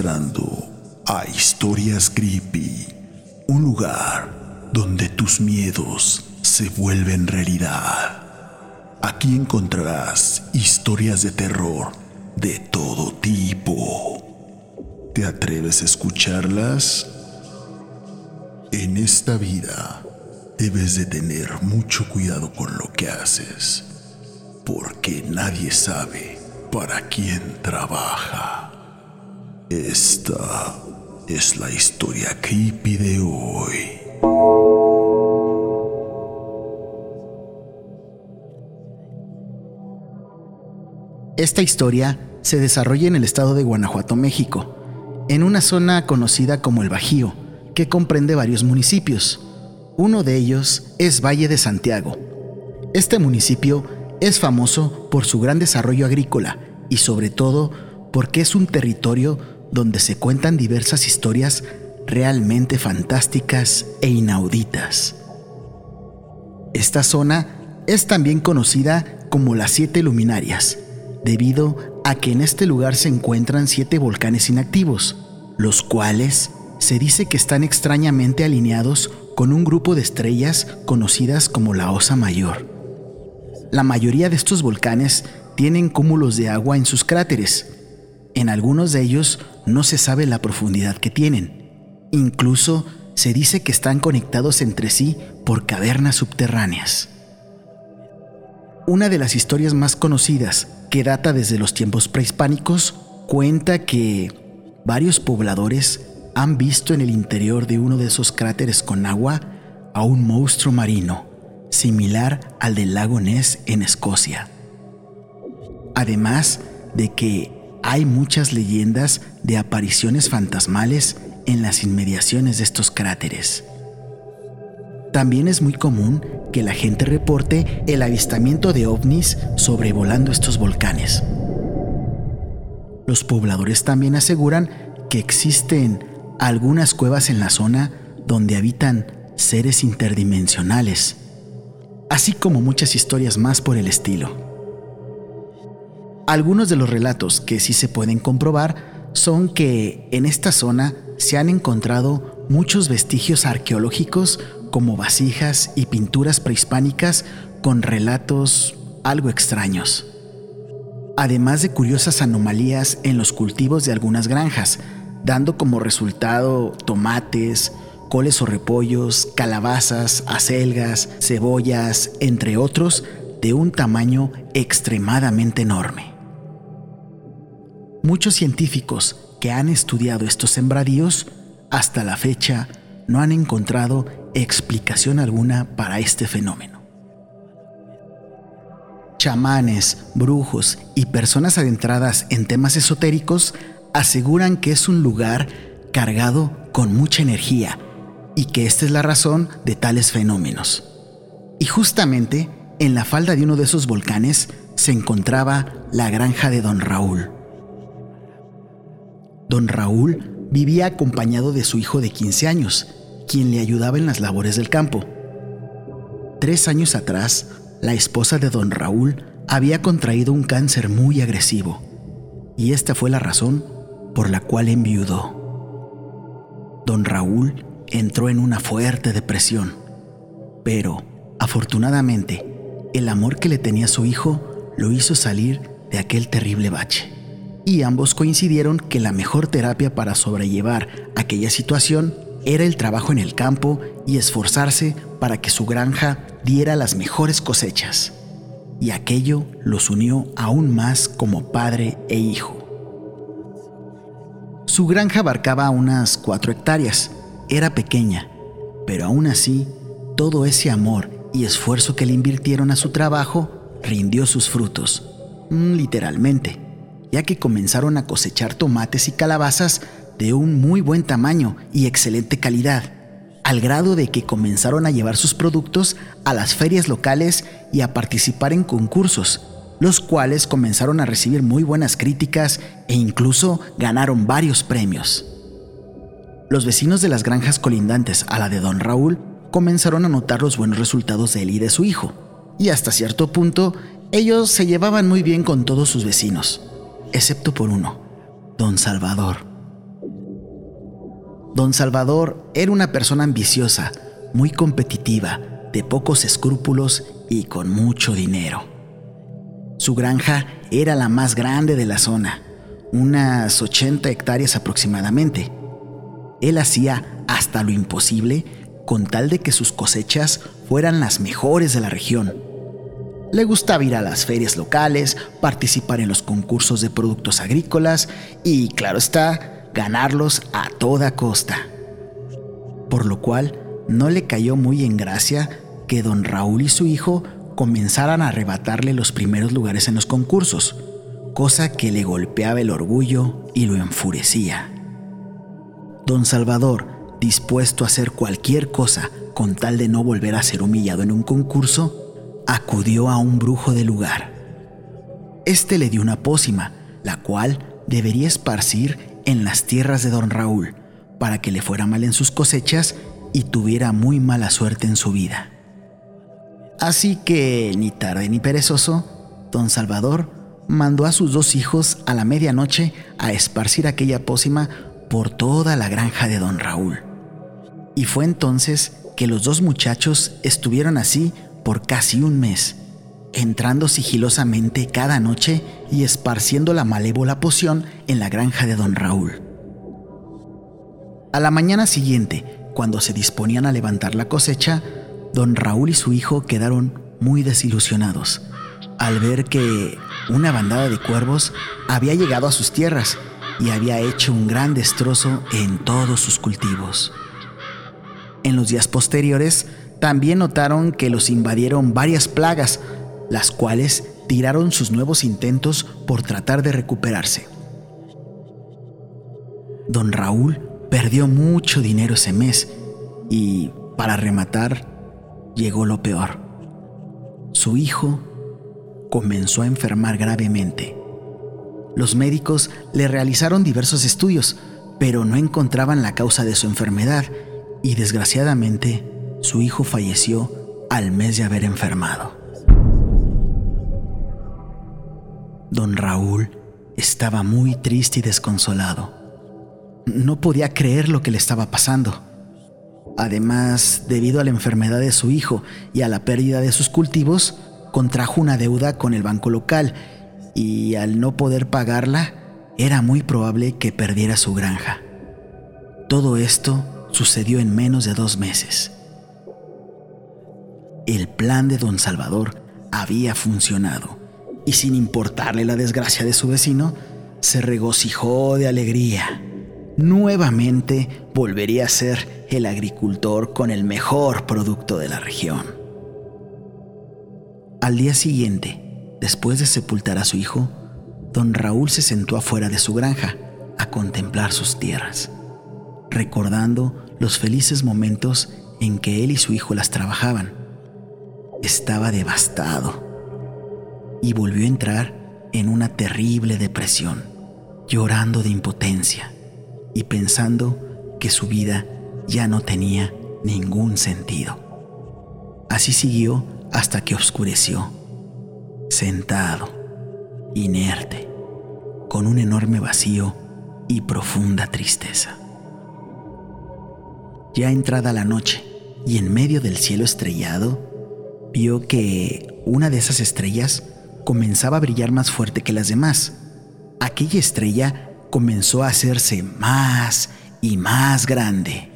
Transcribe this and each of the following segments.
A Historias Creepy, un lugar donde tus miedos se vuelven realidad. Aquí encontrarás historias de terror de todo tipo. ¿Te atreves a escucharlas? En esta vida debes de tener mucho cuidado con lo que haces, porque nadie sabe para quién trabaja. Esta es la historia creepy de hoy. Esta historia se desarrolla en el estado de Guanajuato, México, en una zona conocida como el Bajío, que comprende varios municipios. Uno de ellos es Valle de Santiago. Este municipio es famoso por su gran desarrollo agrícola y sobre todo porque es un territorio donde se cuentan diversas historias realmente fantásticas e inauditas. Esta zona es también conocida como las Siete Luminarias, debido a que en este lugar se encuentran siete volcanes inactivos, los cuales se dice que están extrañamente alineados con un grupo de estrellas conocidas como la Osa Mayor. La mayoría de estos volcanes tienen cúmulos de agua en sus cráteres. En algunos de ellos no se sabe la profundidad que tienen. Incluso se dice que están conectados entre sí por cavernas subterráneas. Una de las historias más conocidas, que data desde los tiempos prehispánicos, cuenta que varios pobladores han visto en el interior de uno de esos cráteres con agua a un monstruo marino, similar al del lago Ness en Escocia. Además de que hay muchas leyendas de apariciones fantasmales en las inmediaciones de estos cráteres. También es muy común que la gente reporte el avistamiento de ovnis sobrevolando estos volcanes. Los pobladores también aseguran que existen algunas cuevas en la zona donde habitan seres interdimensionales, así como muchas historias más por el estilo. Algunos de los relatos que sí se pueden comprobar son que en esta zona se han encontrado muchos vestigios arqueológicos como vasijas y pinturas prehispánicas con relatos algo extraños. Además de curiosas anomalías en los cultivos de algunas granjas, dando como resultado tomates, coles o repollos, calabazas, acelgas, cebollas, entre otros, de un tamaño extremadamente enorme. Muchos científicos que han estudiado estos sembradíos hasta la fecha no han encontrado explicación alguna para este fenómeno. Chamanes, brujos y personas adentradas en temas esotéricos aseguran que es un lugar cargado con mucha energía y que esta es la razón de tales fenómenos. Y justamente en la falda de uno de esos volcanes se encontraba la granja de don Raúl. Don Raúl vivía acompañado de su hijo de 15 años, quien le ayudaba en las labores del campo. Tres años atrás, la esposa de don Raúl había contraído un cáncer muy agresivo, y esta fue la razón por la cual enviudó. Don Raúl entró en una fuerte depresión, pero, afortunadamente, el amor que le tenía su hijo lo hizo salir de aquel terrible bache. Y ambos coincidieron que la mejor terapia para sobrellevar aquella situación era el trabajo en el campo y esforzarse para que su granja diera las mejores cosechas. Y aquello los unió aún más como padre e hijo. Su granja abarcaba unas cuatro hectáreas. Era pequeña, pero aún así, todo ese amor y esfuerzo que le invirtieron a su trabajo rindió sus frutos, literalmente, ya que comenzaron a cosechar tomates y calabazas de un muy buen tamaño y excelente calidad, al grado de que comenzaron a llevar sus productos a las ferias locales y a participar en concursos, los cuales comenzaron a recibir muy buenas críticas e incluso ganaron varios premios. Los vecinos de las granjas colindantes a la de don Raúl comenzaron a notar los buenos resultados de él y de su hijo, y hasta cierto punto ellos se llevaban muy bien con todos sus vecinos, excepto por uno, Don Salvador. Don Salvador era una persona ambiciosa, muy competitiva, de pocos escrúpulos y con mucho dinero. Su granja era la más grande de la zona, unas 80 hectáreas aproximadamente. Él hacía hasta lo imposible con tal de que sus cosechas fueran las mejores de la región. Le gustaba ir a las ferias locales, participar en los concursos de productos agrícolas y, claro está, ganarlos a toda costa. Por lo cual, no le cayó muy en gracia que don Raúl y su hijo comenzaran a arrebatarle los primeros lugares en los concursos, cosa que le golpeaba el orgullo y lo enfurecía. Don Salvador, dispuesto a hacer cualquier cosa con tal de no volver a ser humillado en un concurso, acudió a un brujo del lugar. Este le dio una pócima, la cual debería esparcir en las tierras de don Raúl, para que le fuera mal en sus cosechas y tuviera muy mala suerte en su vida. Así que, ni tarde ni perezoso, don Salvador mandó a sus dos hijos a la medianoche a esparcir aquella pócima por toda la granja de don Raúl. Y fue entonces que los dos muchachos estuvieron así por casi un mes, entrando sigilosamente cada noche y esparciendo la malévola poción en la granja de don Raúl. A la mañana siguiente, cuando se disponían a levantar la cosecha, don Raúl y su hijo quedaron muy desilusionados al ver que una bandada de cuervos había llegado a sus tierras y había hecho un gran destrozo en todos sus cultivos. En los días posteriores, también notaron que los invadieron varias plagas, las cuales tiraron sus nuevos intentos por tratar de recuperarse. Don Raúl perdió mucho dinero ese mes y, para rematar, llegó lo peor. Su hijo comenzó a enfermar gravemente. Los médicos le realizaron diversos estudios, pero no encontraban la causa de su enfermedad y desgraciadamente su hijo falleció al mes de haber enfermado. Don Raúl estaba muy triste y desconsolado. No podía creer lo que le estaba pasando. Además, debido a la enfermedad de su hijo y a la pérdida de sus cultivos, contrajo una deuda con el banco local y al no poder pagarla, era muy probable que perdiera su granja. Todo esto sucedió en menos de dos meses. El plan de don Salvador había funcionado y sin importarle la desgracia de su vecino, se regocijó de alegría. Nuevamente volvería a ser el agricultor con el mejor producto de la región. Al día siguiente, después de sepultar a su hijo, don Raúl se sentó afuera de su granja a contemplar sus tierras, recordando los felices momentos en que él y su hijo las trabajaban. Estaba devastado y volvió a entrar en una terrible depresión, llorando de impotencia y pensando que su vida ya no tenía ningún sentido. Así siguió hasta que oscureció, sentado, inerte, con un enorme vacío y profunda tristeza. Ya entrada la noche y en medio del cielo estrellado, vio que una de esas estrellas comenzaba a brillar más fuerte que las demás. Aquella estrella comenzó a hacerse más y más grande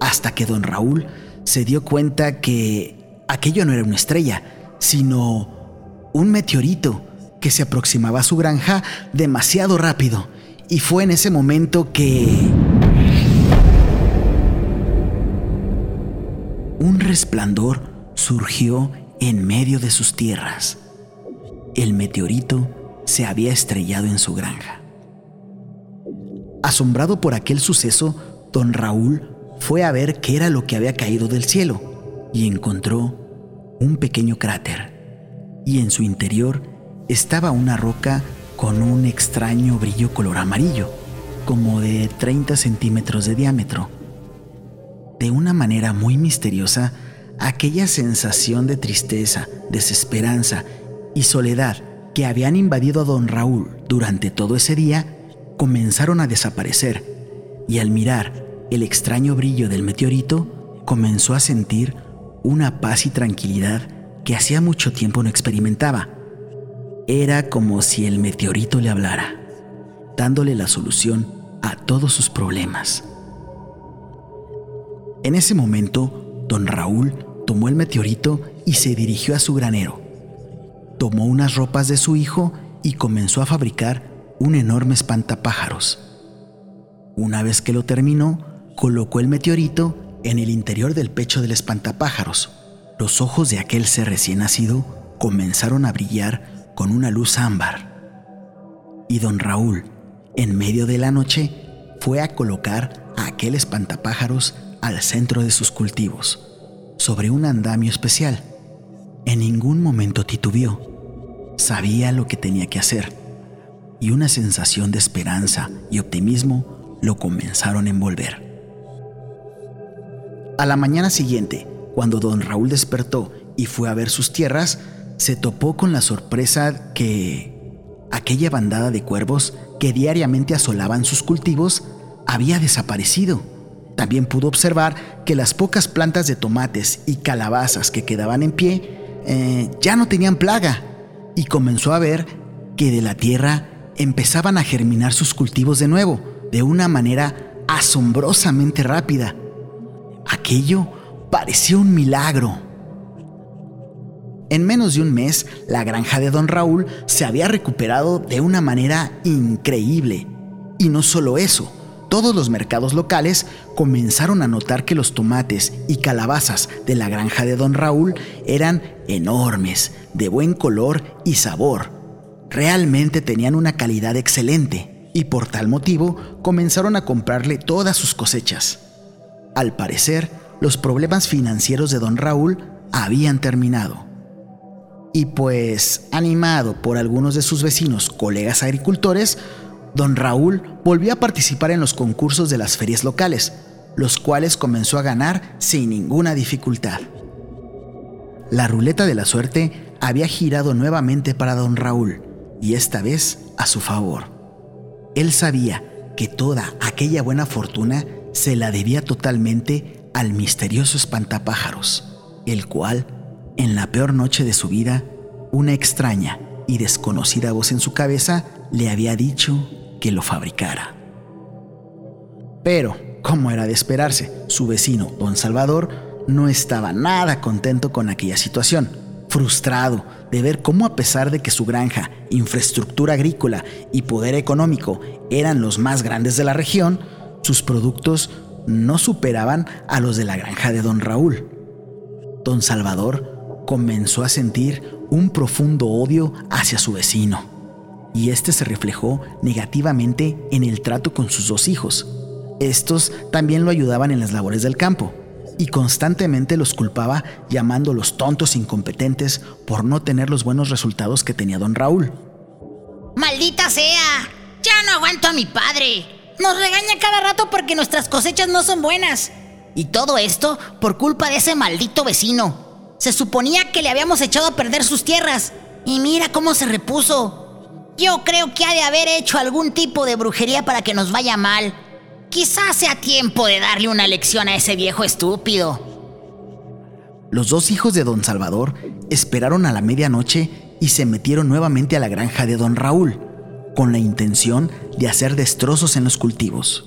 hasta que don Raúl se dio cuenta que aquello no era una estrella, sino un meteorito que se aproximaba a su granja demasiado rápido. Y fue en ese momento que... Un resplandor surgió en medio de sus tierras. El meteorito se había estrellado en su granja. Asombrado por aquel suceso, don Raúl fue a ver qué era lo que había caído del cielo y encontró un pequeño cráter. Y en su interior estaba una roca con un extraño brillo color amarillo, como de 30 centímetros de diámetro. De una manera muy misteriosa, aquella sensación de tristeza, desesperanza y soledad que habían invadido a don Raúl durante todo ese día comenzaron a desaparecer y al mirar el extraño brillo del meteorito comenzó a sentir una paz y tranquilidad que hacía mucho tiempo no experimentaba. Era como si el meteorito le hablara, dándole la solución a todos sus problemas. En ese momento, don Raúl tomó el meteorito y se dirigió a su granero. Tomó unas ropas de su hijo y comenzó a fabricar un enorme espantapájaros. Una vez que lo terminó, colocó el meteorito en el interior del pecho del espantapájaros. Los ojos de aquel ser recién nacido comenzaron a brillar con una luz ámbar. Y don Raúl, en medio de la noche, fue a colocar a aquel espantapájaros al centro de sus cultivos, sobre un andamio especial. En ningún momento titubeó. Sabía lo que tenía que hacer. Y una sensación de esperanza y optimismo lo comenzaron a envolver. A la mañana siguiente, cuando don Raúl despertó y fue a ver sus tierras, se topó con la sorpresa que aquella bandada de cuervos que diariamente asolaban sus cultivos había desaparecido. También pudo observar que las pocas plantas de tomates y calabazas que quedaban en pie eh, ya no tenían plaga y comenzó a ver que de la tierra empezaban a germinar sus cultivos de nuevo, de una manera asombrosamente rápida. Aquello parecía un milagro. En menos de un mes, la granja de don Raúl se había recuperado de una manera increíble. Y no solo eso, todos los mercados locales comenzaron a notar que los tomates y calabazas de la granja de don Raúl eran enormes, de buen color y sabor. Realmente tenían una calidad excelente y por tal motivo comenzaron a comprarle todas sus cosechas. Al parecer, los problemas financieros de don Raúl habían terminado. Y pues, animado por algunos de sus vecinos, colegas agricultores, Don Raúl volvió a participar en los concursos de las ferias locales, los cuales comenzó a ganar sin ninguna dificultad. La ruleta de la suerte había girado nuevamente para don Raúl, y esta vez a su favor. Él sabía que toda aquella buena fortuna se la debía totalmente al misterioso espantapájaros, el cual, en la peor noche de su vida, una extraña y desconocida voz en su cabeza le había dicho que lo fabricara. Pero, como era de esperarse, su vecino, don Salvador, no estaba nada contento con aquella situación, frustrado de ver cómo a pesar de que su granja, infraestructura agrícola y poder económico eran los más grandes de la región, sus productos no superaban a los de la granja de don Raúl. Don Salvador comenzó a sentir un profundo odio hacia su vecino y este se reflejó negativamente en el trato con sus dos hijos. Estos también lo ayudaban en las labores del campo y constantemente los culpaba llamándolos tontos incompetentes por no tener los buenos resultados que tenía don Raúl. ¡Maldita sea! Ya no aguanto a mi padre. Nos regaña cada rato porque nuestras cosechas no son buenas. Y todo esto por culpa de ese maldito vecino. Se suponía que le habíamos echado a perder sus tierras. Y mira cómo se repuso. Yo creo que ha de haber hecho algún tipo de brujería para que nos vaya mal. Quizás sea tiempo de darle una lección a ese viejo estúpido. Los dos hijos de don Salvador esperaron a la medianoche y se metieron nuevamente a la granja de don Raúl, con la intención de hacer destrozos en los cultivos.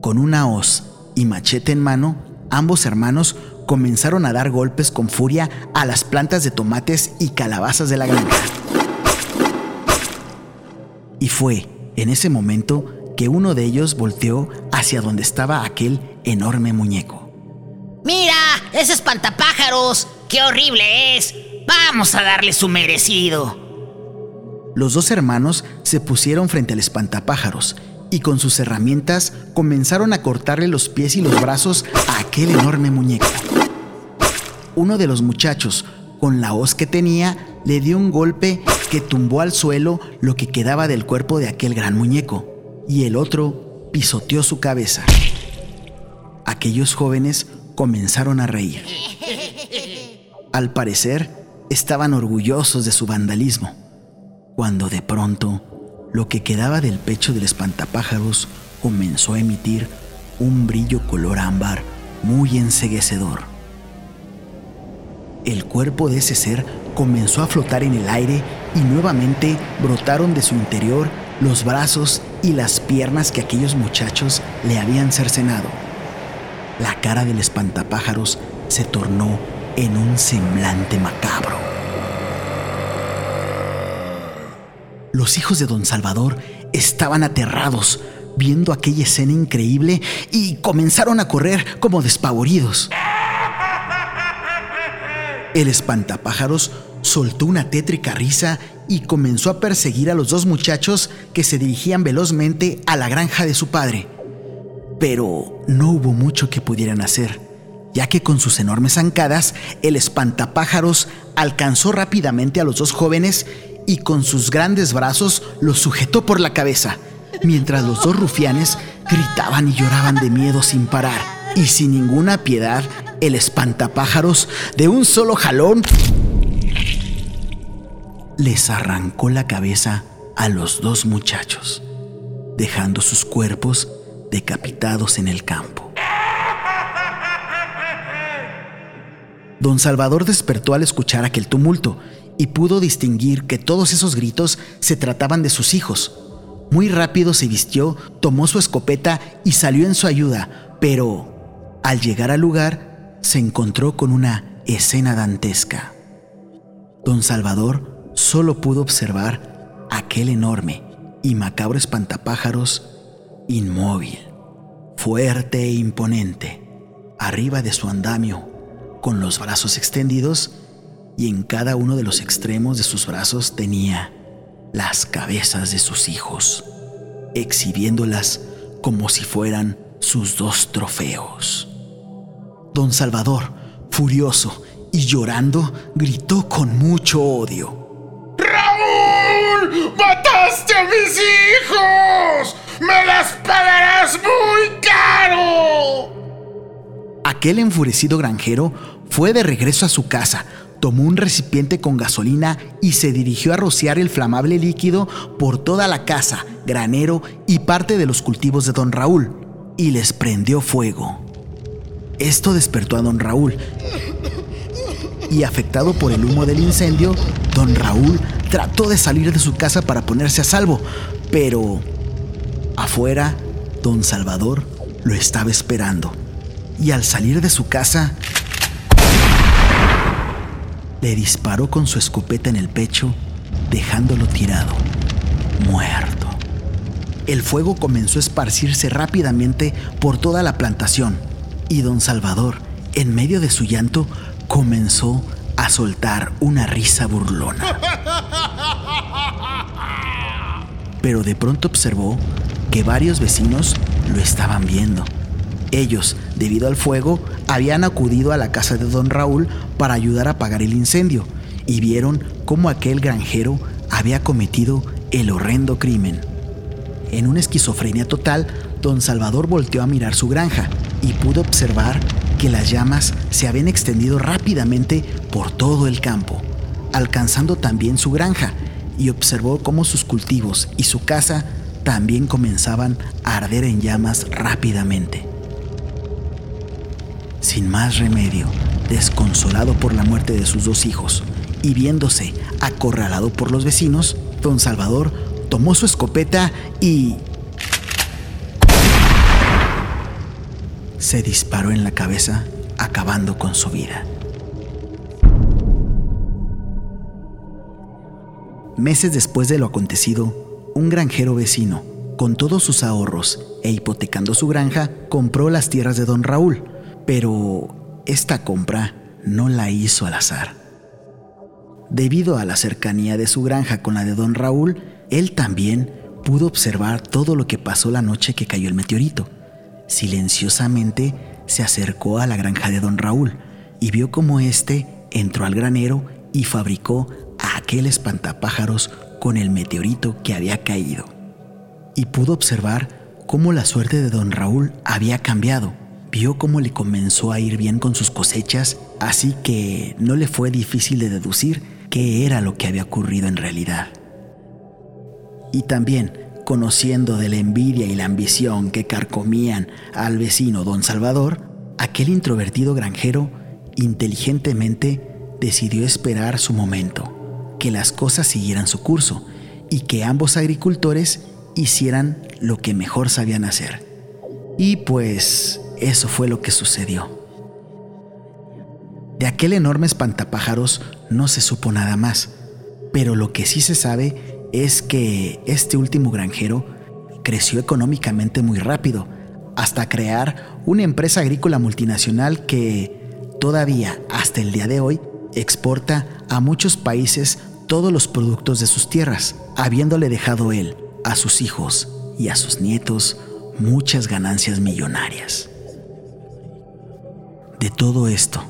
Con una hoz y machete en mano, ambos hermanos comenzaron a dar golpes con furia a las plantas de tomates y calabazas de la granja. Y fue en ese momento que uno de ellos volteó hacia donde estaba aquel enorme muñeco. ¡Mira! ¡Ese espantapájaros! ¡Qué horrible es! ¡Vamos a darle su merecido! Los dos hermanos se pusieron frente al espantapájaros y con sus herramientas comenzaron a cortarle los pies y los brazos a aquel enorme muñeco. Uno de los muchachos, con la hoz que tenía, le dio un golpe que tumbó al suelo lo que quedaba del cuerpo de aquel gran muñeco, y el otro pisoteó su cabeza. Aquellos jóvenes comenzaron a reír. Al parecer, estaban orgullosos de su vandalismo, cuando de pronto lo que quedaba del pecho del espantapájaros comenzó a emitir un brillo color ámbar muy enseguecedor. El cuerpo de ese ser comenzó a flotar en el aire y nuevamente brotaron de su interior los brazos y las piernas que aquellos muchachos le habían cercenado. La cara del espantapájaros se tornó en un semblante macabro. Los hijos de don Salvador estaban aterrados viendo aquella escena increíble y comenzaron a correr como despavoridos. El espantapájaros soltó una tétrica risa y comenzó a perseguir a los dos muchachos que se dirigían velozmente a la granja de su padre. Pero no hubo mucho que pudieran hacer, ya que con sus enormes zancadas el espantapájaros alcanzó rápidamente a los dos jóvenes y con sus grandes brazos los sujetó por la cabeza, mientras los dos rufianes gritaban y lloraban de miedo sin parar. Y sin ninguna piedad, el espantapájaros, de un solo jalón, les arrancó la cabeza a los dos muchachos, dejando sus cuerpos decapitados en el campo. Don Salvador despertó al escuchar aquel tumulto y pudo distinguir que todos esos gritos se trataban de sus hijos. Muy rápido se vistió, tomó su escopeta y salió en su ayuda, pero al llegar al lugar se encontró con una escena dantesca. Don Salvador solo pudo observar aquel enorme y macabro espantapájaros inmóvil, fuerte e imponente, arriba de su andamio, con los brazos extendidos y en cada uno de los extremos de sus brazos tenía las cabezas de sus hijos, exhibiéndolas como si fueran sus dos trofeos. Don Salvador, furioso y llorando, gritó con mucho odio. ¡Mataste a mis hijos! ¡Me las pagarás muy caro! Aquel enfurecido granjero fue de regreso a su casa, tomó un recipiente con gasolina y se dirigió a rociar el flamable líquido por toda la casa, granero y parte de los cultivos de don Raúl, y les prendió fuego. Esto despertó a don Raúl, y afectado por el humo del incendio, don Raúl trató de salir de su casa para ponerse a salvo, pero afuera, don Salvador lo estaba esperando. Y al salir de su casa, le disparó con su escopeta en el pecho, dejándolo tirado, muerto. El fuego comenzó a esparcirse rápidamente por toda la plantación y don Salvador, en medio de su llanto, comenzó a soltar una risa burlona. Pero de pronto observó que varios vecinos lo estaban viendo. Ellos, debido al fuego, habían acudido a la casa de don Raúl para ayudar a apagar el incendio y vieron cómo aquel granjero había cometido el horrendo crimen. En una esquizofrenia total, don Salvador volteó a mirar su granja y pudo observar que las llamas se habían extendido rápidamente por todo el campo, alcanzando también su granja, y observó cómo sus cultivos y su casa también comenzaban a arder en llamas rápidamente. Sin más remedio, desconsolado por la muerte de sus dos hijos y viéndose acorralado por los vecinos, don Salvador tomó su escopeta y se disparó en la cabeza, acabando con su vida. Meses después de lo acontecido, un granjero vecino, con todos sus ahorros e hipotecando su granja, compró las tierras de don Raúl, pero esta compra no la hizo al azar. Debido a la cercanía de su granja con la de don Raúl, él también pudo observar todo lo que pasó la noche que cayó el meteorito silenciosamente se acercó a la granja de don Raúl y vio cómo éste entró al granero y fabricó a aquel espantapájaros con el meteorito que había caído. Y pudo observar cómo la suerte de don Raúl había cambiado. Vio cómo le comenzó a ir bien con sus cosechas, así que no le fue difícil de deducir qué era lo que había ocurrido en realidad. Y también, conociendo de la envidia y la ambición que carcomían al vecino don Salvador, aquel introvertido granjero inteligentemente decidió esperar su momento, que las cosas siguieran su curso y que ambos agricultores hicieran lo que mejor sabían hacer. Y pues eso fue lo que sucedió. De aquel enorme espantapájaros no se supo nada más, pero lo que sí se sabe es que este último granjero creció económicamente muy rápido, hasta crear una empresa agrícola multinacional que todavía hasta el día de hoy exporta a muchos países todos los productos de sus tierras, habiéndole dejado él a sus hijos y a sus nietos muchas ganancias millonarias. De todo esto,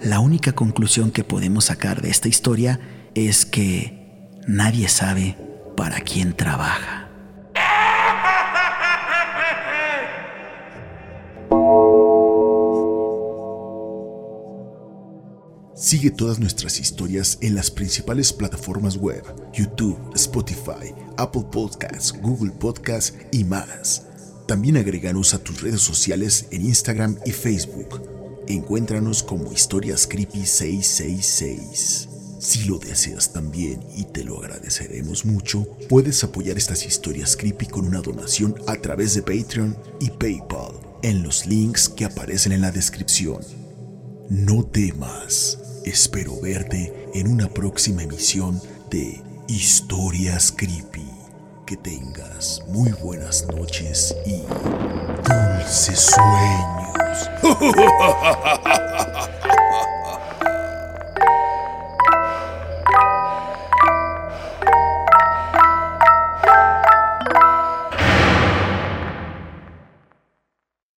la única conclusión que podemos sacar de esta historia es que nadie sabe para quién trabaja. Sigue todas nuestras historias en las principales plataformas web, YouTube, Spotify, Apple Podcasts, Google Podcasts y más. También agreganos a tus redes sociales en Instagram y Facebook. Encuéntranos como Historias Creepy 666. Si lo deseas también y te lo agradeceremos mucho, puedes apoyar estas historias creepy con una donación a través de Patreon y PayPal en los links que aparecen en la descripción. No temas Espero verte en una próxima emisión de Historias Creepy. Que tengas muy buenas noches y dulces sueños.